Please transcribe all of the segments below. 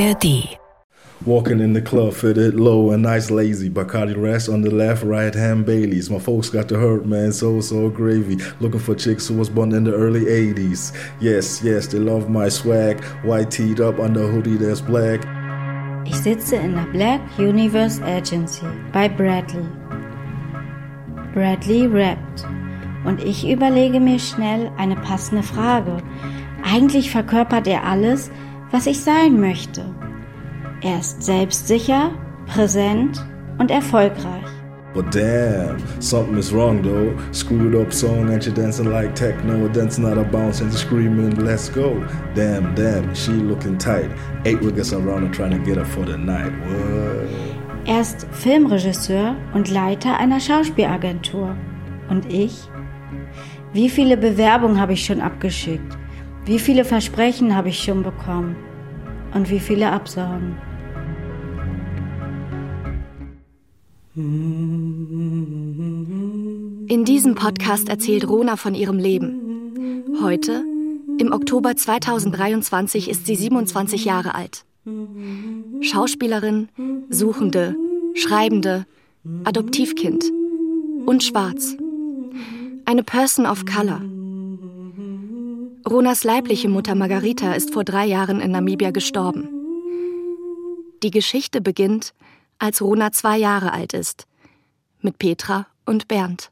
ARD. Walking in the club, fitted low and nice lazy. Bacardi rest on the left, right hand Baileys. My folks got the hurt, man, so, so gravy. Looking for chicks who was born in the early 80s. Yes, yes, they love my swag. White teed up under hoodie that's black. Ich sitze in der Black Universe Agency bei Bradley. Bradley rappt. Und ich überlege mir schnell eine passende Frage. Eigentlich verkörpert er alles, was ich sein möchte. Er ist selbstsicher, präsent und erfolgreich. But damn, something is wrong though. Screwed up song and she dancing like techno, dancing out of bounds and screaming, let's go. Damn, damn, she looking tight. Eight wiggers around her trying to get her for the night. What? Er ist Filmregisseur und Leiter einer Schauspielagentur. Und ich? Wie viele Bewerbungen habe ich schon abgeschickt? Wie viele Versprechen habe ich schon bekommen? Und wie viele Absagen? In diesem Podcast erzählt Rona von ihrem Leben. Heute, im Oktober 2023, ist sie 27 Jahre alt. Schauspielerin, Suchende, Schreibende, Adoptivkind und schwarz. Eine Person of Color. Ronas leibliche Mutter Margarita ist vor drei Jahren in Namibia gestorben. Die Geschichte beginnt, als Rona zwei Jahre alt ist, mit Petra und Bernd.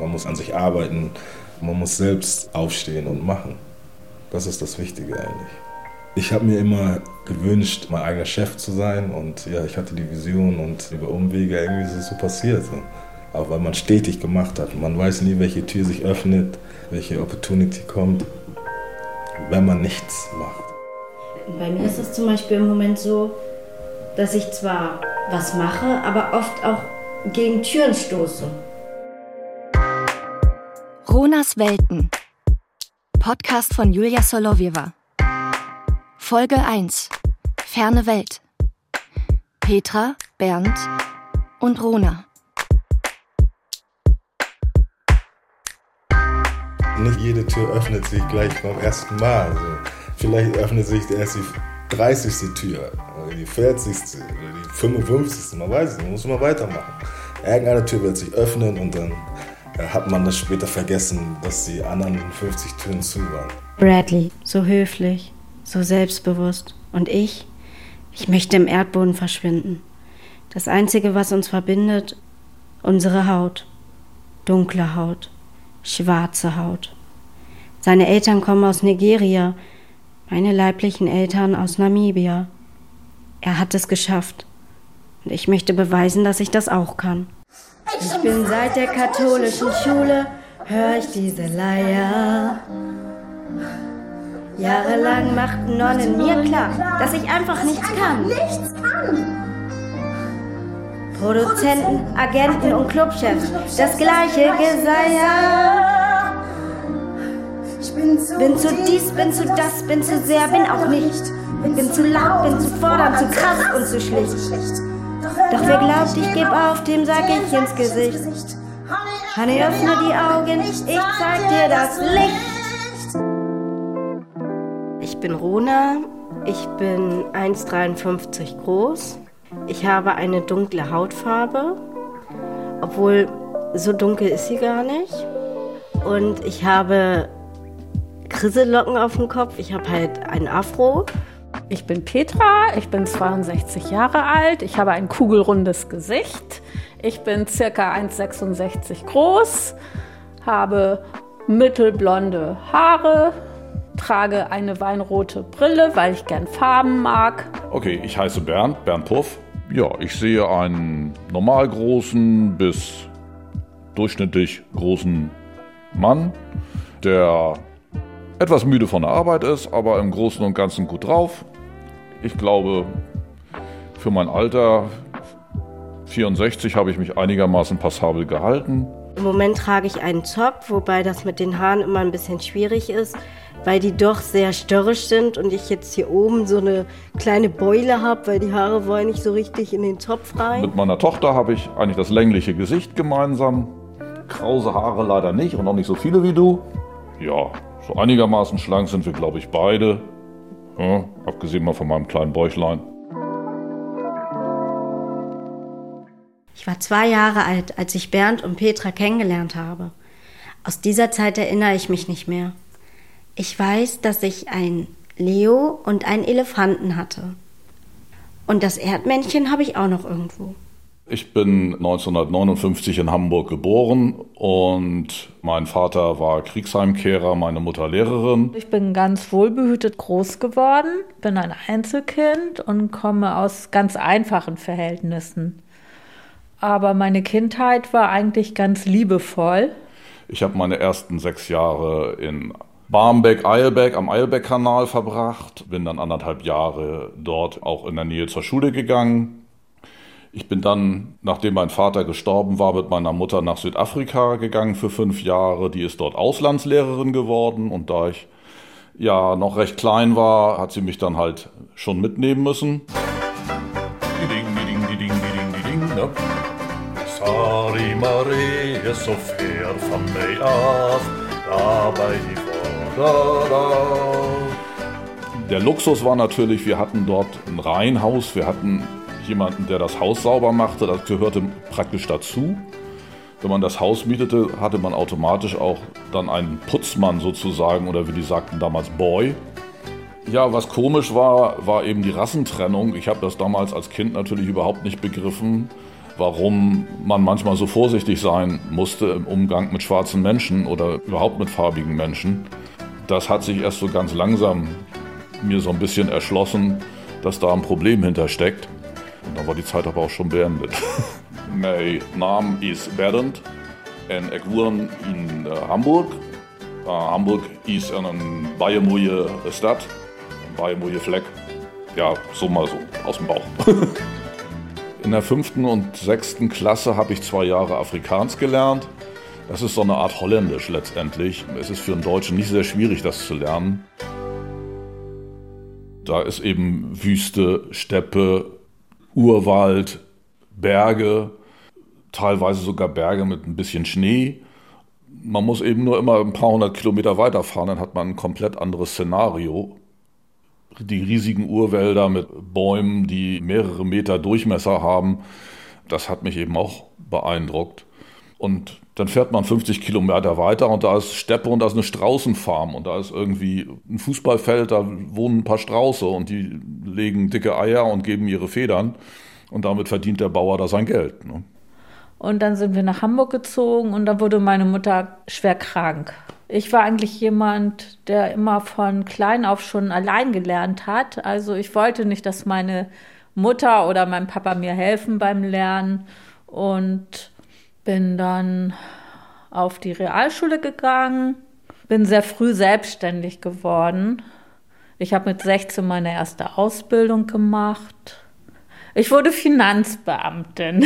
Man muss an sich arbeiten, man muss selbst aufstehen und machen. Das ist das Wichtige eigentlich. Ich habe mir immer gewünscht, mein eigener Chef zu sein und ja, ich hatte die Vision und über Umwege irgendwie ist es so passiert. Aber weil man stetig gemacht hat. Man weiß nie, welche Tür sich öffnet, welche Opportunity kommt, wenn man nichts macht. Bei mir ist es zum Beispiel im Moment so, dass ich zwar was mache, aber oft auch gegen Türen stoße. Ronas Welten. Podcast von Julia Solowieva. Folge 1. Ferne Welt. Petra, Bernd und Rona. Nicht jede Tür öffnet sich gleich beim ersten Mal. Also vielleicht öffnet sich erst die 30. Tür oder die 40. oder die 55. Man weiß es nicht, muss man weitermachen. Irgendeine Tür wird sich öffnen und dann äh, hat man das später vergessen, dass die anderen 50 Türen zu waren. Bradley, so höflich, so selbstbewusst. Und ich? Ich möchte im Erdboden verschwinden. Das Einzige, was uns verbindet, unsere Haut. Dunkle Haut, schwarze Haut. Seine Eltern kommen aus Nigeria, meine leiblichen Eltern aus Namibia. Er hat es geschafft. Und ich möchte beweisen, dass ich das auch kann. Ich bin seit der katholischen Schule, höre ich diese Leier. Jahrelang machten Nonnen mir klar, dass ich einfach nichts kann. Nichts kann. Produzenten, Agenten und Clubchefs, das gleiche Geseier. Ich bin zu, Bin zu dies, bin zu das, bin zu sehr, bin auch nicht. Bin zu laut, bin zu fordernd, zu krass und zu schlicht. Doch wer glaubt, ich geb auf, dem sag ich ins Gesicht. Honey, öffne die Augen, ich zeig dir das Licht. Ich bin Rona, ich bin 1,53 groß. Ich habe eine dunkle Hautfarbe, obwohl so dunkel ist sie gar nicht. Und ich habe Krissellocken auf dem Kopf, ich habe halt ein Afro. Ich bin Petra, ich bin 62 Jahre alt, ich habe ein kugelrundes Gesicht, ich bin circa 1,66 groß, habe mittelblonde Haare, trage eine weinrote Brille, weil ich gern Farben mag. Okay, ich heiße Bernd, Bernd Puff. Ja, ich sehe einen normal großen bis durchschnittlich großen Mann, der etwas müde von der Arbeit ist, aber im Großen und Ganzen gut drauf. Ich glaube, für mein Alter 64 habe ich mich einigermaßen passabel gehalten. Im Moment trage ich einen Zopf, wobei das mit den Haaren immer ein bisschen schwierig ist, weil die doch sehr störrisch sind und ich jetzt hier oben so eine kleine Beule habe, weil die Haare wollen nicht so richtig in den Zopf rein. Mit meiner Tochter habe ich eigentlich das längliche Gesicht gemeinsam. Krause Haare leider nicht und auch nicht so viele wie du. Ja, so einigermaßen schlank sind wir, glaube ich, beide. Ja, abgesehen mal von meinem kleinen Bäuchlein. Ich war zwei Jahre alt, als ich Bernd und Petra kennengelernt habe. Aus dieser Zeit erinnere ich mich nicht mehr. Ich weiß, dass ich ein Leo und einen Elefanten hatte. Und das Erdmännchen habe ich auch noch irgendwo. Ich bin 1959 in Hamburg geboren und mein Vater war Kriegsheimkehrer, meine Mutter Lehrerin. Ich bin ganz wohlbehütet groß geworden, bin ein Einzelkind und komme aus ganz einfachen Verhältnissen. Aber meine Kindheit war eigentlich ganz liebevoll. Ich habe meine ersten sechs Jahre in Barmbek, Eilbeck am Eilbeck-Kanal verbracht, bin dann anderthalb Jahre dort auch in der Nähe zur Schule gegangen. Ich bin dann, nachdem mein Vater gestorben war, mit meiner Mutter nach Südafrika gegangen für fünf Jahre. Die ist dort Auslandslehrerin geworden. Und da ich ja noch recht klein war, hat sie mich dann halt schon mitnehmen müssen. Sari Marie is so ver van mij af, da bei die der Luxus war natürlich, wir hatten dort ein Reihenhaus, wir hatten jemanden, der das Haus sauber machte, das gehörte praktisch dazu. Wenn man das Haus mietete, hatte man automatisch auch dann einen Putzmann sozusagen oder wie die sagten damals Boy. Ja, was komisch war, war eben die Rassentrennung. Ich habe das damals als Kind natürlich überhaupt nicht begriffen, warum man manchmal so vorsichtig sein musste im Umgang mit schwarzen Menschen oder überhaupt mit farbigen Menschen. Das hat sich erst so ganz langsam mir so ein bisschen erschlossen, dass da ein Problem hintersteckt. Dann war die Zeit aber auch schon beendet. mein Name ist Bernd ich wohne in äh, Hamburg. Uh, Hamburg ist eine baie Stadt, ein baie Fleck. Ja, so mal so, aus dem Bauch. in der fünften und sechsten Klasse habe ich zwei Jahre Afrikaans gelernt. Das ist so eine Art Holländisch letztendlich. Es ist für einen Deutschen nicht sehr schwierig, das zu lernen. Da ist eben Wüste, Steppe, Urwald, Berge, teilweise sogar Berge mit ein bisschen Schnee. Man muss eben nur immer ein paar hundert Kilometer weiterfahren, dann hat man ein komplett anderes Szenario. Die riesigen Urwälder mit Bäumen, die mehrere Meter Durchmesser haben, das hat mich eben auch beeindruckt. Und dann fährt man 50 Kilometer weiter und da ist Steppe und da ist eine Straußenfarm und da ist irgendwie ein Fußballfeld, da wohnen ein paar Strauße und die legen dicke Eier und geben ihre Federn und damit verdient der Bauer da sein Geld. Ne? Und dann sind wir nach Hamburg gezogen und da wurde meine Mutter schwer krank. Ich war eigentlich jemand, der immer von klein auf schon allein gelernt hat. Also ich wollte nicht, dass meine Mutter oder mein Papa mir helfen beim Lernen und bin dann auf die Realschule gegangen, bin sehr früh selbstständig geworden. Ich habe mit 16 meine erste Ausbildung gemacht. Ich wurde Finanzbeamtin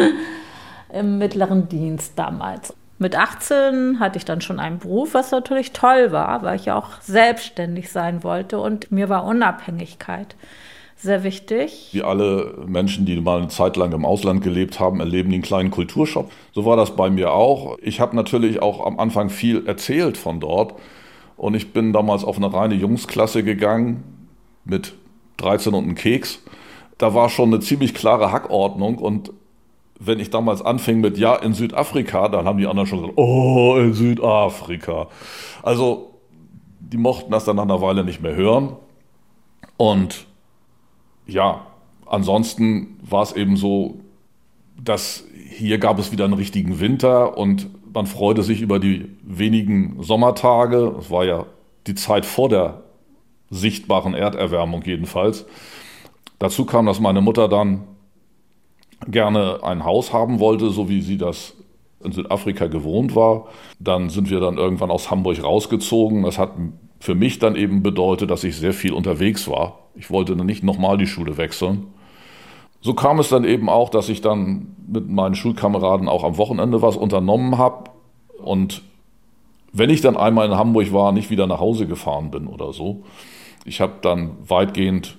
im mittleren Dienst damals. Mit 18 hatte ich dann schon einen Beruf, was natürlich toll war, weil ich auch selbstständig sein wollte und mir war Unabhängigkeit sehr wichtig. Wie alle Menschen, die mal eine Zeit lang im Ausland gelebt haben, erleben den kleinen Kulturschock. So war das bei mir auch. Ich habe natürlich auch am Anfang viel erzählt von dort. Und ich bin damals auf eine reine Jungsklasse gegangen mit 13 und einem Keks. Da war schon eine ziemlich klare Hackordnung. Und wenn ich damals anfing mit Ja in Südafrika, dann haben die anderen schon gesagt, oh, in Südafrika. Also die mochten das dann nach einer Weile nicht mehr hören. Und ja, ansonsten war es eben so, dass hier gab es wieder einen richtigen Winter und man freute sich über die wenigen Sommertage. Es war ja die Zeit vor der sichtbaren Erderwärmung jedenfalls. Dazu kam, dass meine Mutter dann gerne ein Haus haben wollte, so wie sie das in Südafrika gewohnt war. Dann sind wir dann irgendwann aus Hamburg rausgezogen. Das hat für mich dann eben bedeutet, dass ich sehr viel unterwegs war. Ich wollte dann nicht nochmal die Schule wechseln. So kam es dann eben auch, dass ich dann mit meinen Schulkameraden auch am Wochenende was unternommen habe und wenn ich dann einmal in Hamburg war, nicht wieder nach Hause gefahren bin oder so. Ich habe dann weitgehend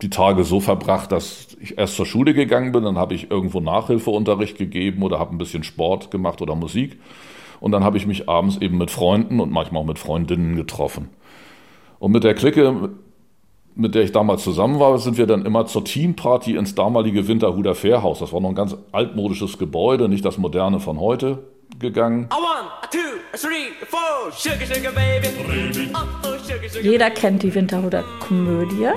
die Tage so verbracht, dass ich erst zur Schule gegangen bin, dann habe ich irgendwo Nachhilfeunterricht gegeben oder habe ein bisschen Sport gemacht oder Musik. Und dann habe ich mich abends eben mit Freunden und manchmal auch mit Freundinnen getroffen. Und mit der Clique, mit der ich damals zusammen war, sind wir dann immer zur Teamparty ins damalige Winterhuder Fährhaus. Das war noch ein ganz altmodisches Gebäude, nicht das moderne von heute gegangen. Jeder kennt die Winterhuder Komödie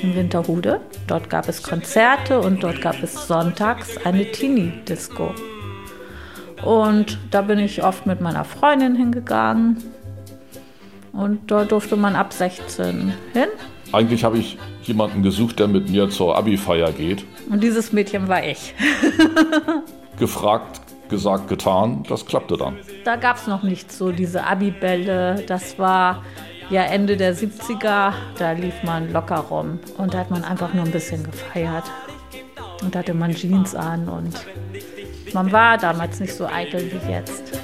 in Winterhude. Dort gab es Konzerte und dort gab es sonntags eine Teenie-Disco. Und da bin ich oft mit meiner Freundin hingegangen. Und dort durfte man ab 16 hin. Eigentlich habe ich jemanden gesucht, der mit mir zur Abi-Feier geht. Und dieses Mädchen war ich. Gefragt, gesagt, getan, das klappte dann. Da gab es noch nicht so diese Abi-Bälle. Das war ja Ende der 70er. Da lief man locker rum und da hat man einfach nur ein bisschen gefeiert. Und da hatte man Jeans an und man war damals nicht so eitel wie jetzt.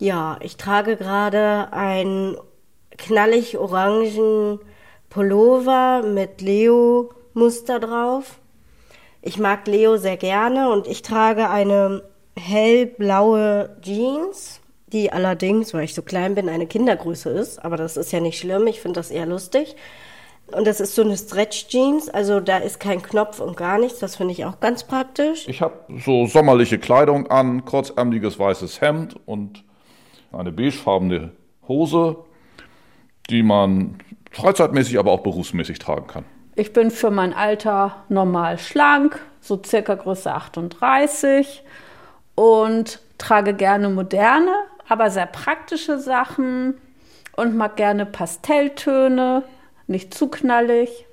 Ja, ich trage gerade einen knallig orangen Pullover mit Leo-Muster drauf. Ich mag Leo sehr gerne und ich trage eine hellblaue Jeans, die allerdings, weil ich so klein bin, eine Kindergröße ist. Aber das ist ja nicht schlimm, ich finde das eher lustig. Und das ist so eine Stretch Jeans, also da ist kein Knopf und gar nichts. Das finde ich auch ganz praktisch. Ich habe so sommerliche Kleidung an, kurzärmeliges weißes Hemd und eine beigefarbene Hose, die man freizeitmäßig, aber auch berufsmäßig tragen kann. Ich bin für mein Alter normal schlank, so circa Größe 38 und trage gerne moderne, aber sehr praktische Sachen und mag gerne Pastelltöne, nicht zu knallig.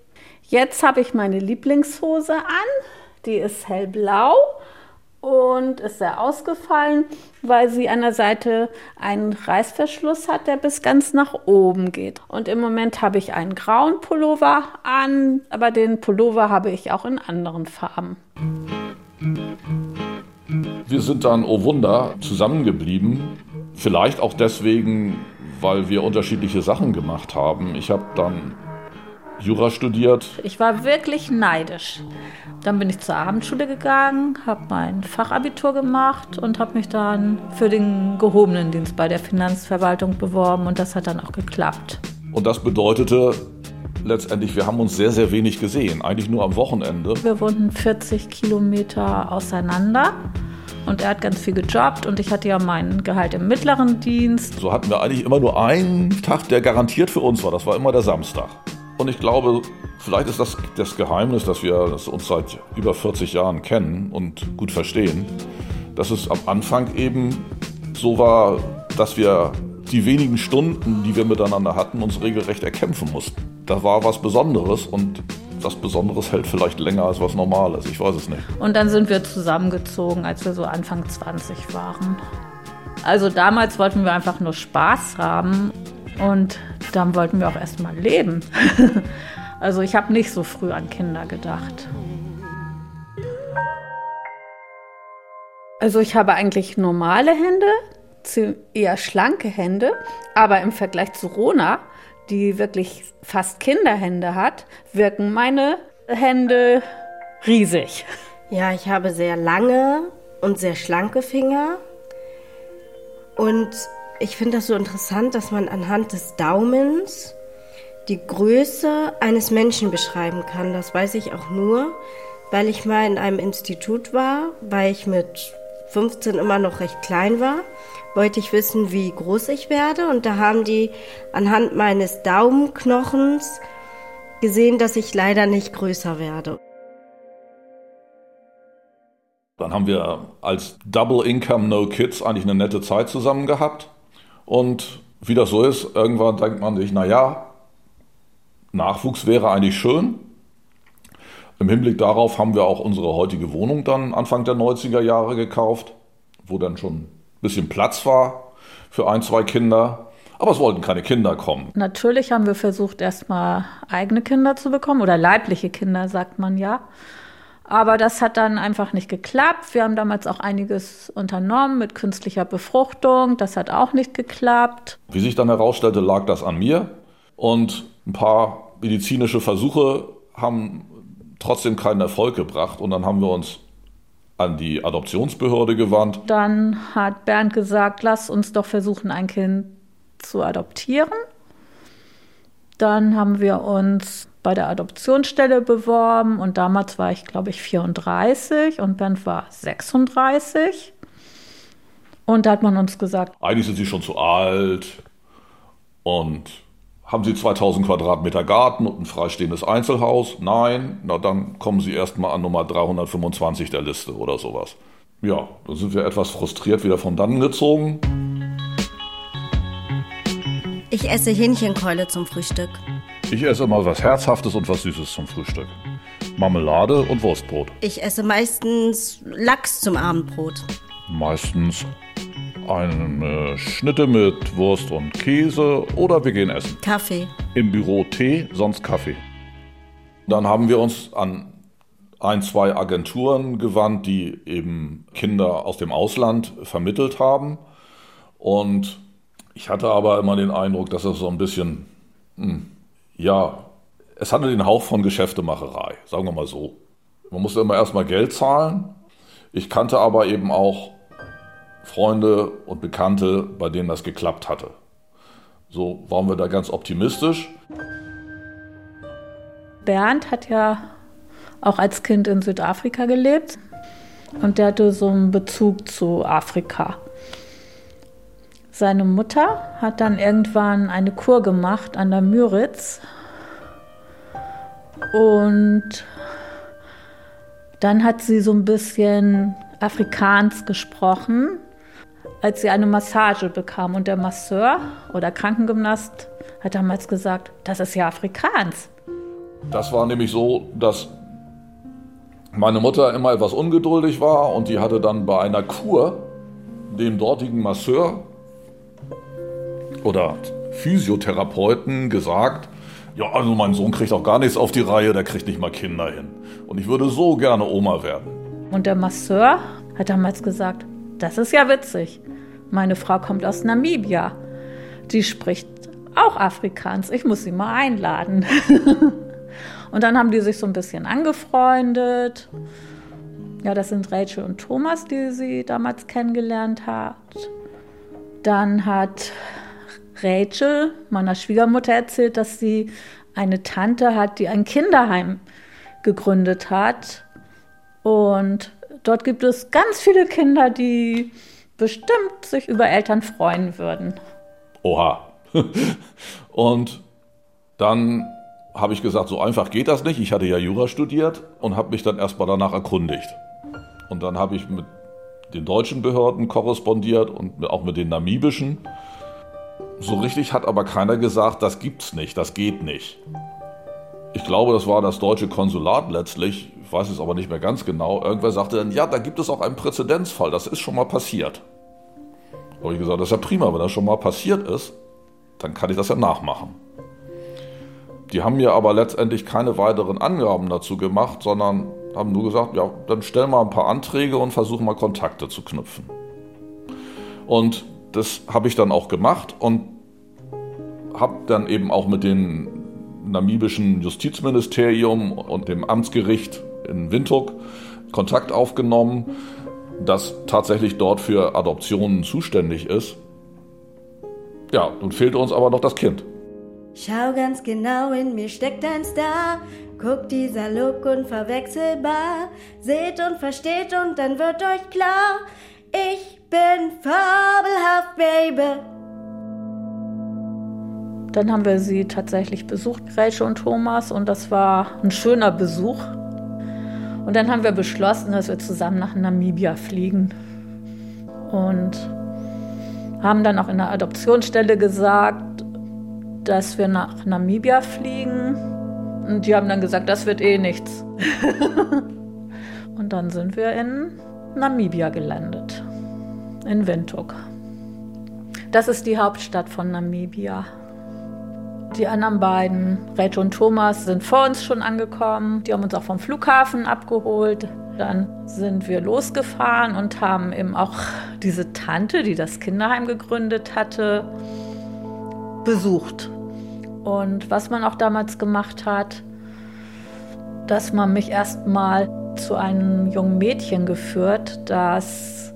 Jetzt habe ich meine Lieblingshose an, die ist hellblau und ist sehr ausgefallen, weil sie an der Seite einen Reißverschluss hat, der bis ganz nach oben geht. Und im Moment habe ich einen grauen Pullover an, aber den Pullover habe ich auch in anderen Farben. Wir sind dann, oh Wunder, zusammengeblieben. Vielleicht auch deswegen, weil wir unterschiedliche Sachen gemacht haben. Ich habe dann Jura studiert. Ich war wirklich neidisch. Dann bin ich zur Abendschule gegangen, habe mein Fachabitur gemacht und habe mich dann für den gehobenen Dienst bei der Finanzverwaltung beworben und das hat dann auch geklappt. Und das bedeutete letztendlich, wir haben uns sehr, sehr wenig gesehen, eigentlich nur am Wochenende. Wir wohnten 40 Kilometer auseinander. Und er hat ganz viel gejobbt und ich hatte ja mein Gehalt im mittleren Dienst. So hatten wir eigentlich immer nur einen Tag, der garantiert für uns war. Das war immer der Samstag. Und ich glaube, vielleicht ist das das Geheimnis, dass wir das uns seit über 40 Jahren kennen und gut verstehen, dass es am Anfang eben so war, dass wir die wenigen Stunden, die wir miteinander hatten, uns regelrecht erkämpfen mussten. Da war was Besonderes und was Besonderes hält vielleicht länger als was Normales. Ich weiß es nicht. Und dann sind wir zusammengezogen, als wir so Anfang 20 waren. Also damals wollten wir einfach nur Spaß haben und dann wollten wir auch erstmal leben. also ich habe nicht so früh an Kinder gedacht. Also ich habe eigentlich normale Hände, eher schlanke Hände, aber im Vergleich zu Rona die wirklich fast Kinderhände hat, wirken meine Hände riesig. Ja, ich habe sehr lange und sehr schlanke Finger. Und ich finde das so interessant, dass man anhand des Daumens die Größe eines Menschen beschreiben kann. Das weiß ich auch nur, weil ich mal in einem Institut war, weil ich mit 15 immer noch recht klein war wollte ich wissen, wie groß ich werde. Und da haben die anhand meines Daumenknochens gesehen, dass ich leider nicht größer werde. Dann haben wir als Double Income No Kids eigentlich eine nette Zeit zusammen gehabt. Und wie das so ist, irgendwann denkt man sich, naja, Nachwuchs wäre eigentlich schön. Im Hinblick darauf haben wir auch unsere heutige Wohnung dann Anfang der 90er Jahre gekauft, wo dann schon bisschen Platz war für ein, zwei Kinder. Aber es wollten keine Kinder kommen. Natürlich haben wir versucht, erstmal eigene Kinder zu bekommen oder leibliche Kinder, sagt man ja. Aber das hat dann einfach nicht geklappt. Wir haben damals auch einiges unternommen mit künstlicher Befruchtung. Das hat auch nicht geklappt. Wie sich dann herausstellte, lag das an mir. Und ein paar medizinische Versuche haben trotzdem keinen Erfolg gebracht. Und dann haben wir uns an die Adoptionsbehörde gewandt. Dann hat Bernd gesagt, lass uns doch versuchen, ein Kind zu adoptieren. Dann haben wir uns bei der Adoptionsstelle beworben und damals war ich, glaube ich, 34 und Bernd war 36. Und da hat man uns gesagt, eigentlich sind Sie schon zu alt und haben Sie 2000 Quadratmeter Garten und ein freistehendes Einzelhaus? Nein, na dann kommen Sie erstmal an Nummer 325 der Liste oder sowas. Ja, dann sind wir etwas frustriert wieder von dannen gezogen. Ich esse Hähnchenkeule zum Frühstück. Ich esse immer was Herzhaftes und was Süßes zum Frühstück. Marmelade und Wurstbrot. Ich esse meistens Lachs zum Abendbrot. Meistens eine Schnitte mit Wurst und Käse oder wir gehen essen. Kaffee. Im Büro Tee, sonst Kaffee. Dann haben wir uns an ein, zwei Agenturen gewandt, die eben Kinder aus dem Ausland vermittelt haben. Und ich hatte aber immer den Eindruck, dass es so ein bisschen, hm, ja, es hatte den Hauch von Geschäftemacherei, sagen wir mal so. Man musste immer erstmal Geld zahlen. Ich kannte aber eben auch Freunde und Bekannte, bei denen das geklappt hatte. So waren wir da ganz optimistisch. Bernd hat ja auch als Kind in Südafrika gelebt und der hatte so einen Bezug zu Afrika. Seine Mutter hat dann irgendwann eine Kur gemacht an der Müritz und dann hat sie so ein bisschen Afrikaans gesprochen, als sie eine Massage bekam. Und der Masseur oder Krankengymnast hat damals gesagt, das ist ja Afrikaans. Das war nämlich so, dass meine Mutter immer etwas ungeduldig war und die hatte dann bei einer Kur dem dortigen Masseur oder Physiotherapeuten gesagt, ja, also mein Sohn kriegt auch gar nichts auf die Reihe, der kriegt nicht mal Kinder hin. Und ich würde so gerne Oma werden. Und der Masseur hat damals gesagt, das ist ja witzig. Meine Frau kommt aus Namibia. Die spricht auch Afrikaans. Ich muss sie mal einladen. und dann haben die sich so ein bisschen angefreundet. Ja, das sind Rachel und Thomas, die sie damals kennengelernt hat. Dann hat Rachel meiner Schwiegermutter erzählt, dass sie eine Tante hat, die ein Kinderheim gegründet hat. Und dort gibt es ganz viele Kinder, die bestimmt sich über Eltern freuen würden. Oha. Und dann habe ich gesagt, so einfach geht das nicht. Ich hatte ja Jura studiert und habe mich dann erstmal danach erkundigt. Und dann habe ich mit den deutschen Behörden korrespondiert und auch mit den namibischen. So richtig hat aber keiner gesagt, das gibt's nicht, das geht nicht. Ich glaube, das war das deutsche Konsulat letztlich, ich weiß es aber nicht mehr ganz genau. Irgendwer sagte dann, ja, da gibt es auch einen Präzedenzfall, das ist schon mal passiert. Da habe ich gesagt, das ist ja prima, wenn das schon mal passiert ist, dann kann ich das ja nachmachen. Die haben mir aber letztendlich keine weiteren Angaben dazu gemacht, sondern haben nur gesagt, ja, dann stell mal ein paar Anträge und versuch mal Kontakte zu knüpfen. Und das habe ich dann auch gemacht und habe dann eben auch mit dem namibischen Justizministerium und dem Amtsgericht in Windhoek Kontakt aufgenommen, das tatsächlich dort für Adoptionen zuständig ist. Ja, nun fehlte uns aber noch das Kind. Schau ganz genau, in mir steckt ein Star. Guckt dieser Look unverwechselbar. Seht und versteht und dann wird euch klar. Ich bin fabelhaft, Baby. Dann haben wir sie tatsächlich besucht, Rachel und Thomas, und das war ein schöner Besuch. Und dann haben wir beschlossen, dass wir zusammen nach Namibia fliegen. Und haben dann auch in der Adoptionsstelle gesagt, dass wir nach Namibia fliegen. Und die haben dann gesagt, das wird eh nichts. und dann sind wir in Namibia gelandet, in Windhoek. Das ist die Hauptstadt von Namibia. Die anderen beiden, Rachel und Thomas, sind vor uns schon angekommen. Die haben uns auch vom Flughafen abgeholt. Dann sind wir losgefahren und haben eben auch diese Tante, die das Kinderheim gegründet hatte, besucht. Und was man auch damals gemacht hat, dass man mich erstmal zu einem jungen Mädchen geführt, das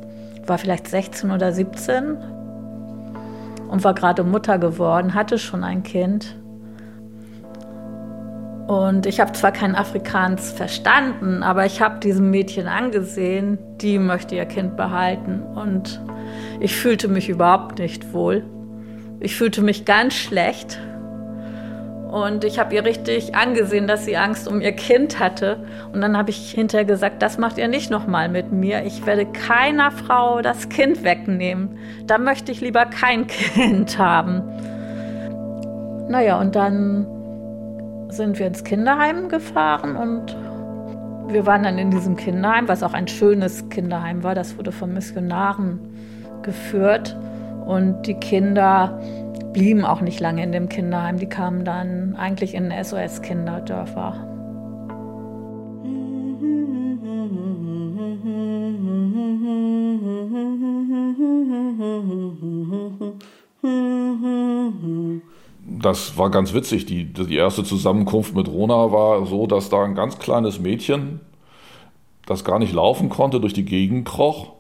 war vielleicht 16 oder 17 und war gerade Mutter geworden, hatte schon ein Kind. Und ich habe zwar kein Afrikaans verstanden, aber ich habe diesem Mädchen angesehen, die möchte ihr Kind behalten. Und ich fühlte mich überhaupt nicht wohl. Ich fühlte mich ganz schlecht. Und ich habe ihr richtig angesehen, dass sie Angst um ihr Kind hatte. Und dann habe ich hinterher gesagt, das macht ihr nicht nochmal mit mir. Ich werde keiner Frau das Kind wegnehmen. Da möchte ich lieber kein Kind haben. Naja, und dann sind wir ins Kinderheim gefahren und wir waren dann in diesem Kinderheim, was auch ein schönes Kinderheim war. Das wurde von Missionaren geführt. Und die Kinder blieben auch nicht lange in dem Kinderheim. Die kamen dann eigentlich in SOS-Kinderdörfer. Das war ganz witzig. Die, die erste Zusammenkunft mit Rona war so, dass da ein ganz kleines Mädchen, das gar nicht laufen konnte, durch die Gegend kroch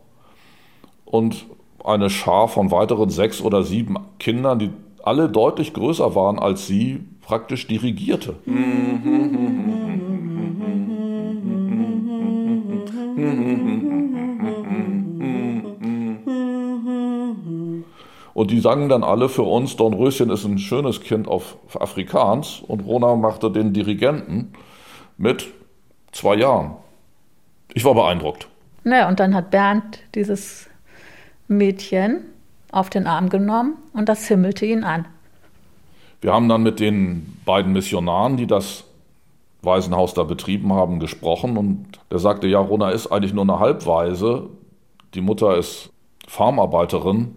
und eine Schar von weiteren sechs oder sieben Kindern, die alle deutlich größer waren als sie, praktisch dirigierte. Und die sangen dann alle für uns, Dornröschen ist ein schönes Kind auf Afrikaans und Rona machte den Dirigenten mit zwei Jahren. Ich war beeindruckt. Naja, und dann hat Bernd dieses Mädchen auf den Arm genommen und das himmelte ihn an. Wir haben dann mit den beiden Missionaren, die das Waisenhaus da betrieben haben, gesprochen und der sagte, ja, Rona ist eigentlich nur eine Halbweise. Die Mutter ist Farmarbeiterin.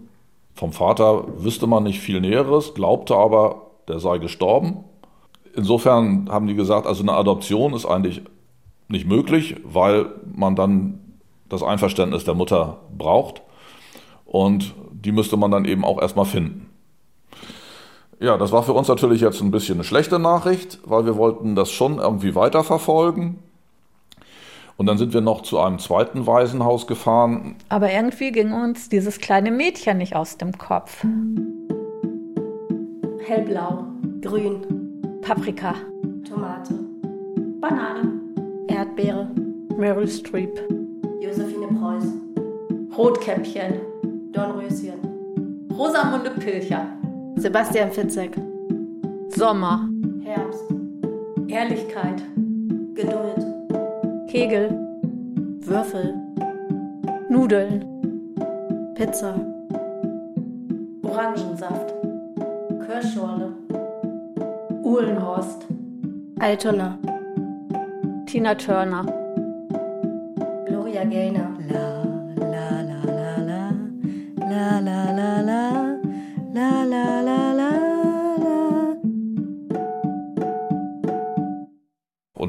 Vom Vater wüsste man nicht viel Näheres, glaubte aber, der sei gestorben. Insofern haben die gesagt, also eine Adoption ist eigentlich nicht möglich, weil man dann das Einverständnis der Mutter braucht. Und die müsste man dann eben auch erstmal finden. Ja, das war für uns natürlich jetzt ein bisschen eine schlechte Nachricht, weil wir wollten das schon irgendwie weiterverfolgen. Und dann sind wir noch zu einem zweiten Waisenhaus gefahren. Aber irgendwie ging uns dieses kleine Mädchen nicht aus dem Kopf. Hellblau, Grün, Paprika, Tomate, Banane, Erdbeere, Meryl Streep, Josephine Preuß, Rotkäppchen, Dornröschen, Rosamunde Pilcher, Sebastian Fitzek, Sommer, Herbst, Ehrlichkeit, Geduld, Kegel, Würfel, Nudeln, Pizza, Orangensaft, Kirschschorle, Uhlenhorst, Altona, Tina Turner, Gloria Gaynor,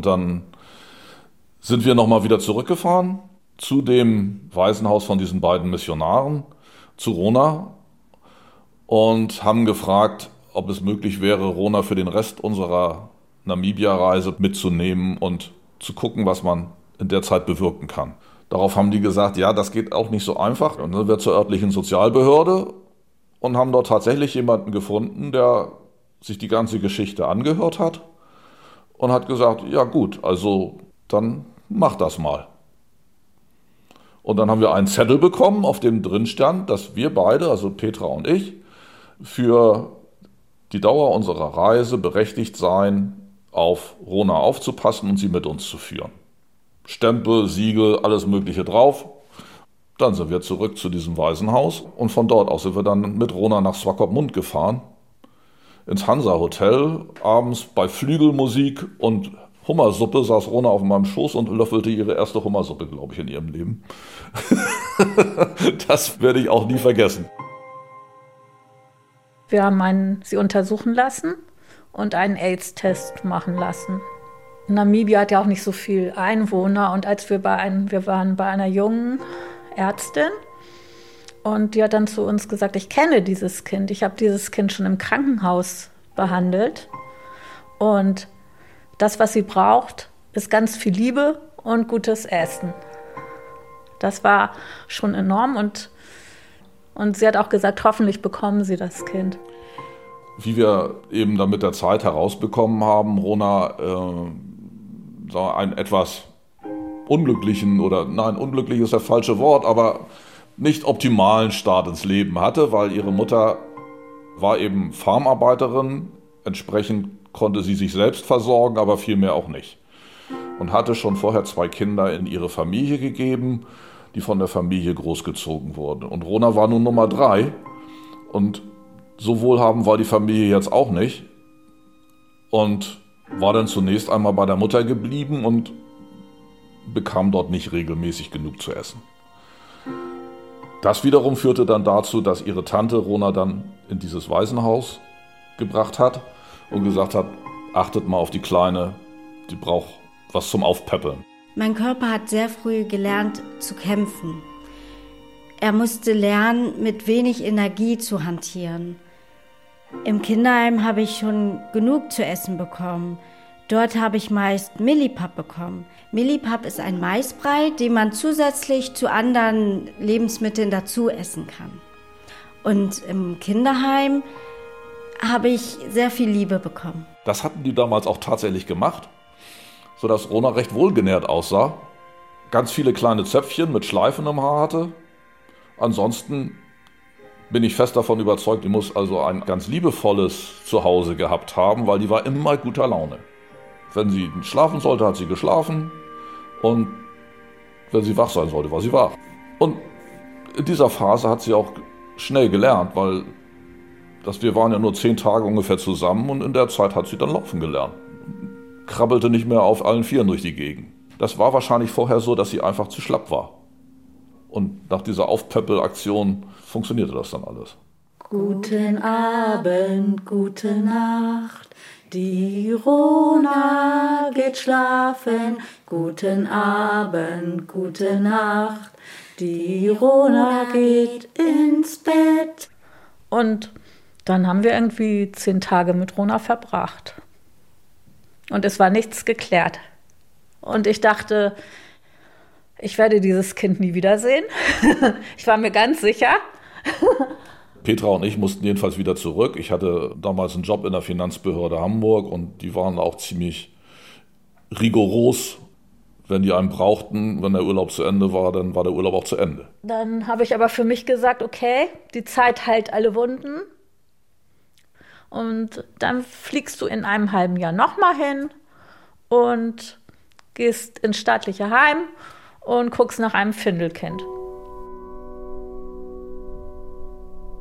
Dann sind wir nochmal wieder zurückgefahren zu dem Waisenhaus von diesen beiden Missionaren, zu Rona, und haben gefragt, ob es möglich wäre, Rona für den Rest unserer Namibia-Reise mitzunehmen und zu gucken, was man in der Zeit bewirken kann. Darauf haben die gesagt, ja, das geht auch nicht so einfach. Und dann sind wir zur örtlichen Sozialbehörde und haben dort tatsächlich jemanden gefunden, der sich die ganze Geschichte angehört hat und hat gesagt, ja gut, also dann mach das mal. Und dann haben wir einen Zettel bekommen, auf dem drin stand, dass wir beide, also Petra und ich, für die Dauer unserer Reise berechtigt seien, auf Rona aufzupassen und sie mit uns zu führen. Stempel, Siegel, alles Mögliche drauf. Dann sind wir zurück zu diesem Waisenhaus und von dort aus sind wir dann mit Rona nach Swakopmund gefahren. Ins Hansa Hotel, abends bei Flügelmusik und Hummersuppe saß Rona auf meinem Schoß und löffelte ihre erste Hummersuppe, glaube ich, in ihrem Leben. das werde ich auch nie vergessen. Wir haben einen, sie untersuchen lassen und einen AIDS-Test machen lassen. Namibia hat ja auch nicht so viel Einwohner und als wir bei einem, wir waren bei einer jungen Ärztin und die hat dann zu uns gesagt, ich kenne dieses Kind, ich habe dieses Kind schon im Krankenhaus behandelt und das, was sie braucht, ist ganz viel Liebe und gutes Essen. Das war schon enorm und, und sie hat auch gesagt, hoffentlich bekommen sie das Kind. wie wir eben dann mit der Zeit herausbekommen haben, Rona äh, einen etwas unglücklichen oder nein, unglücklich ist das falsche Wort, aber nicht optimalen Start ins Leben hatte, weil ihre Mutter war eben Farmarbeiterin, entsprechend konnte sie sich selbst versorgen, aber vielmehr auch nicht. Und hatte schon vorher zwei Kinder in ihre Familie gegeben, die von der Familie großgezogen wurden. Und Rona war nun Nummer drei und so wohlhabend war die Familie jetzt auch nicht und war dann zunächst einmal bei der Mutter geblieben und bekam dort nicht regelmäßig genug zu essen. Das wiederum führte dann dazu, dass ihre Tante Rona dann in dieses Waisenhaus gebracht hat und gesagt hat, achtet mal auf die Kleine, die braucht was zum Aufpäppeln. Mein Körper hat sehr früh gelernt zu kämpfen. Er musste lernen, mit wenig Energie zu hantieren. Im Kinderheim habe ich schon genug zu essen bekommen. Dort habe ich meist Millipap bekommen. Millipap ist ein Maisbrei, den man zusätzlich zu anderen Lebensmitteln dazu essen kann. Und im Kinderheim habe ich sehr viel Liebe bekommen. Das hatten die damals auch tatsächlich gemacht, sodass Rona recht wohlgenährt aussah, ganz viele kleine Zöpfchen mit Schleifen im Haar hatte. Ansonsten bin ich fest davon überzeugt, die muss also ein ganz liebevolles Zuhause gehabt haben, weil die war immer guter Laune. Wenn sie schlafen sollte, hat sie geschlafen und wenn sie wach sein sollte, war sie wach. Und in dieser Phase hat sie auch schnell gelernt, weil das, wir waren ja nur zehn Tage ungefähr zusammen und in der Zeit hat sie dann laufen gelernt. Krabbelte nicht mehr auf allen Vieren durch die Gegend. Das war wahrscheinlich vorher so, dass sie einfach zu schlapp war. Und nach dieser Aufpöppelaktion funktionierte das dann alles. Guten Abend, gute Nacht. Die Rona geht schlafen. Guten Abend, gute Nacht. Die Rona geht ins Bett. Und dann haben wir irgendwie zehn Tage mit Rona verbracht. Und es war nichts geklärt. Und ich dachte, ich werde dieses Kind nie wiedersehen. ich war mir ganz sicher. Petra und ich mussten jedenfalls wieder zurück. Ich hatte damals einen Job in der Finanzbehörde Hamburg und die waren auch ziemlich rigoros. Wenn die einen brauchten, wenn der Urlaub zu Ende war, dann war der Urlaub auch zu Ende. Dann habe ich aber für mich gesagt, okay, die Zeit heilt alle Wunden. Und dann fliegst du in einem halben Jahr nochmal hin und gehst ins staatliche Heim und guckst nach einem Findelkind.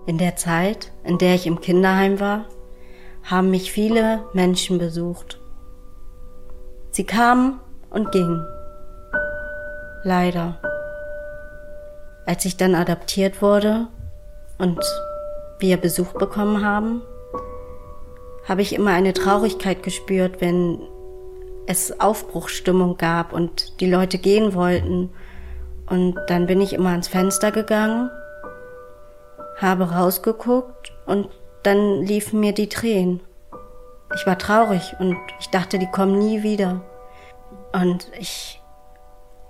In der Zeit, in der ich im Kinderheim war, haben mich viele Menschen besucht. Sie kamen und gingen. Leider. Als ich dann adaptiert wurde und wir Besuch bekommen haben, habe ich immer eine Traurigkeit gespürt, wenn es Aufbruchsstimmung gab und die Leute gehen wollten. Und dann bin ich immer ans Fenster gegangen, habe rausgeguckt und dann liefen mir die Tränen. Ich war traurig und ich dachte, die kommen nie wieder. Und ich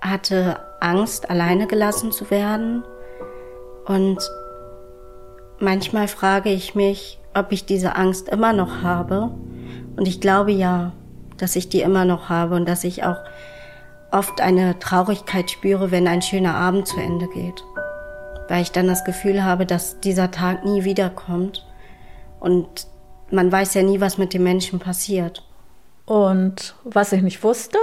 hatte Angst, alleine gelassen zu werden. Und manchmal frage ich mich, ob ich diese Angst immer noch habe. Und ich glaube ja dass ich die immer noch habe und dass ich auch oft eine Traurigkeit spüre, wenn ein schöner Abend zu Ende geht. Weil ich dann das Gefühl habe, dass dieser Tag nie wiederkommt. Und man weiß ja nie, was mit dem Menschen passiert. Und was ich nicht wusste,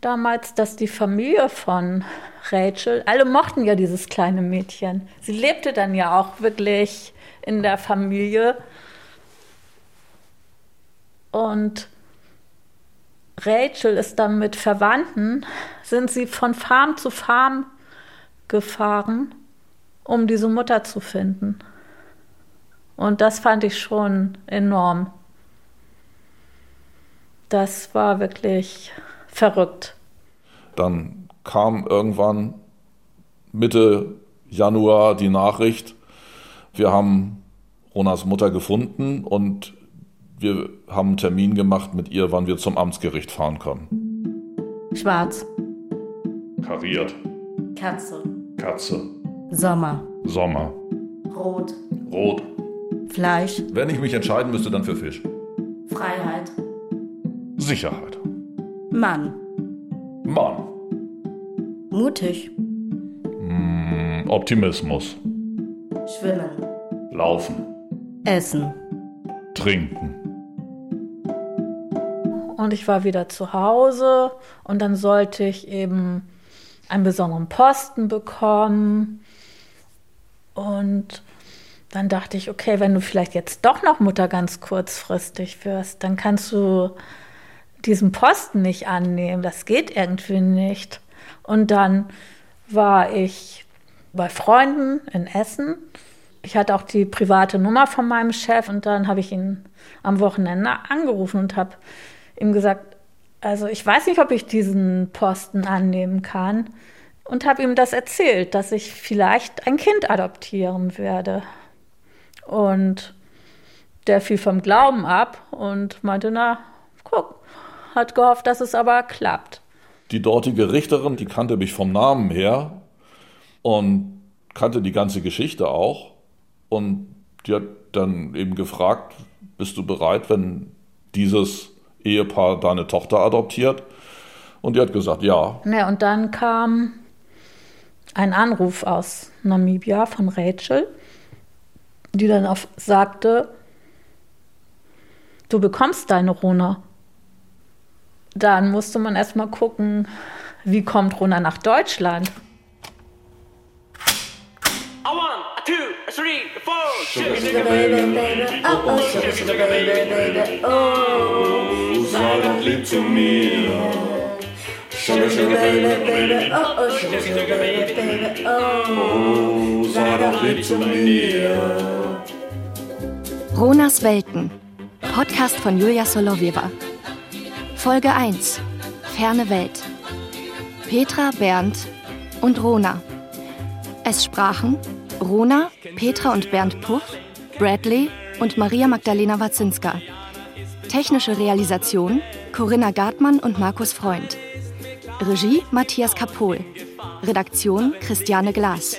damals, dass die Familie von Rachel, alle mochten ja dieses kleine Mädchen. Sie lebte dann ja auch wirklich in der Familie. Und Rachel ist dann mit Verwandten, sind sie von Farm zu Farm gefahren, um diese Mutter zu finden. Und das fand ich schon enorm. Das war wirklich verrückt. Dann kam irgendwann Mitte Januar die Nachricht, wir haben Ronas Mutter gefunden und wir haben einen Termin gemacht mit ihr, wann wir zum Amtsgericht fahren können. Schwarz. Kariert. Katze. Katze. Sommer. Sommer. Rot. Rot. Fleisch. Wenn ich mich entscheiden müsste, dann für Fisch. Freiheit. Sicherheit. Mann. Mann. Mutig. Optimismus. Schwimmen. Laufen. Essen. Trinken. Und ich war wieder zu Hause und dann sollte ich eben einen besonderen Posten bekommen. Und dann dachte ich, okay, wenn du vielleicht jetzt doch noch Mutter ganz kurzfristig wirst, dann kannst du diesen Posten nicht annehmen. Das geht irgendwie nicht. Und dann war ich bei Freunden in Essen. Ich hatte auch die private Nummer von meinem Chef und dann habe ich ihn am Wochenende angerufen und habe ihm gesagt, also ich weiß nicht, ob ich diesen Posten annehmen kann und habe ihm das erzählt, dass ich vielleicht ein Kind adoptieren werde. Und der fiel vom Glauben ab und meinte, na, guck, hat gehofft, dass es aber klappt. Die dortige Richterin, die kannte mich vom Namen her und kannte die ganze Geschichte auch. Und die hat dann eben gefragt, bist du bereit, wenn dieses Ehepaar deine Tochter adoptiert? Und die hat gesagt, ja. Ja, und dann kam ein Anruf aus Namibia von Rachel, die dann auf, sagte, du bekommst deine Rona. Dann musste man erstmal gucken, wie kommt Rona nach Deutschland. Sugar baby, baby, oh oh, sugar, sugar baby, baby, oh. Sag lieb zu mir. Sugar, sugar baby, baby, oh oh, sugar, sugar baby, baby, oh. Sag doch lieb zu mir. Ronas Welten. Podcast von Julia Solowieva. Folge 1. Ferne Welt. Petra, Bernd und Rona. Es sprachen Rona, Petra und Bernd Puff, Bradley und Maria Magdalena Wazinska. Technische Realisation Corinna Gartmann und Markus Freund. Regie Matthias Kapohl. Redaktion Christiane Glas.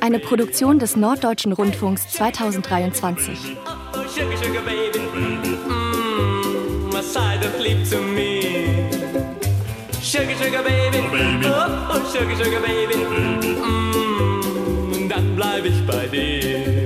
Eine Produktion des Norddeutschen Rundfunks 2023. Sugar, sugar baby. Sugar baby. Oh, oh, sugar, sugar baby. Mm, dann bleib ich bei dir.